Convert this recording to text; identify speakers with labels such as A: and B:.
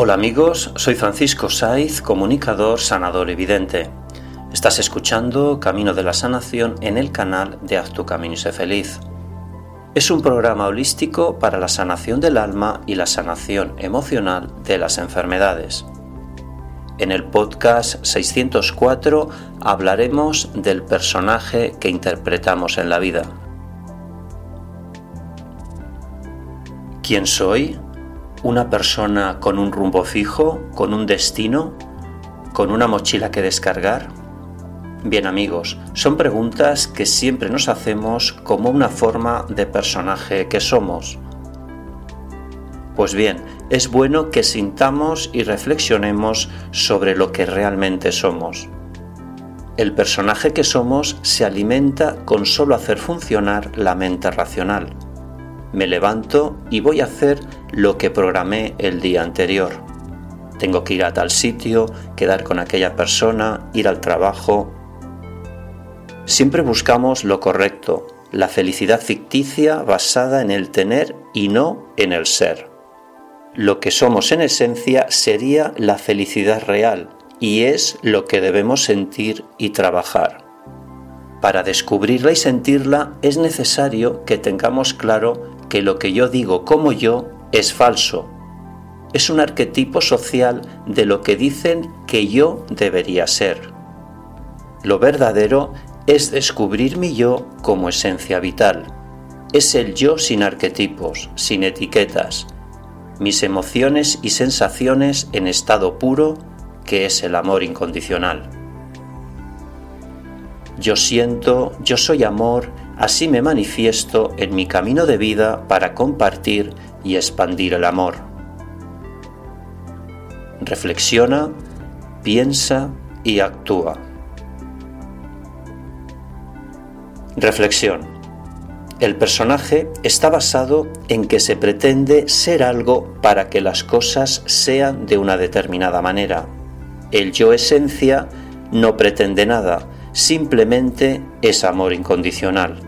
A: Hola amigos, soy Francisco Saiz, comunicador, sanador evidente. Estás escuchando Camino de la Sanación en el canal de Haz tu Camino y sé feliz. Es un programa holístico para la sanación del alma y la sanación emocional de las enfermedades. En el podcast 604 hablaremos del personaje que interpretamos en la vida. ¿Quién soy? Una persona con un rumbo fijo, con un destino, con una mochila que descargar? Bien amigos, son preguntas que siempre nos hacemos como una forma de personaje que somos. Pues bien, es bueno que sintamos y reflexionemos sobre lo que realmente somos. El personaje que somos se alimenta con solo hacer funcionar la mente racional me levanto y voy a hacer lo que programé el día anterior. Tengo que ir a tal sitio, quedar con aquella persona, ir al trabajo. Siempre buscamos lo correcto, la felicidad ficticia basada en el tener y no en el ser. Lo que somos en esencia sería la felicidad real y es lo que debemos sentir y trabajar. Para descubrirla y sentirla es necesario que tengamos claro que lo que yo digo como yo es falso. Es un arquetipo social de lo que dicen que yo debería ser. Lo verdadero es descubrir mi yo como esencia vital. Es el yo sin arquetipos, sin etiquetas, mis emociones y sensaciones en estado puro, que es el amor incondicional. Yo siento, yo soy amor, así me manifiesto en mi camino de vida para compartir y expandir el amor. Reflexiona, piensa y actúa. Reflexión. El personaje está basado en que se pretende ser algo para que las cosas sean de una determinada manera. El yo esencia no pretende nada, simplemente es amor incondicional.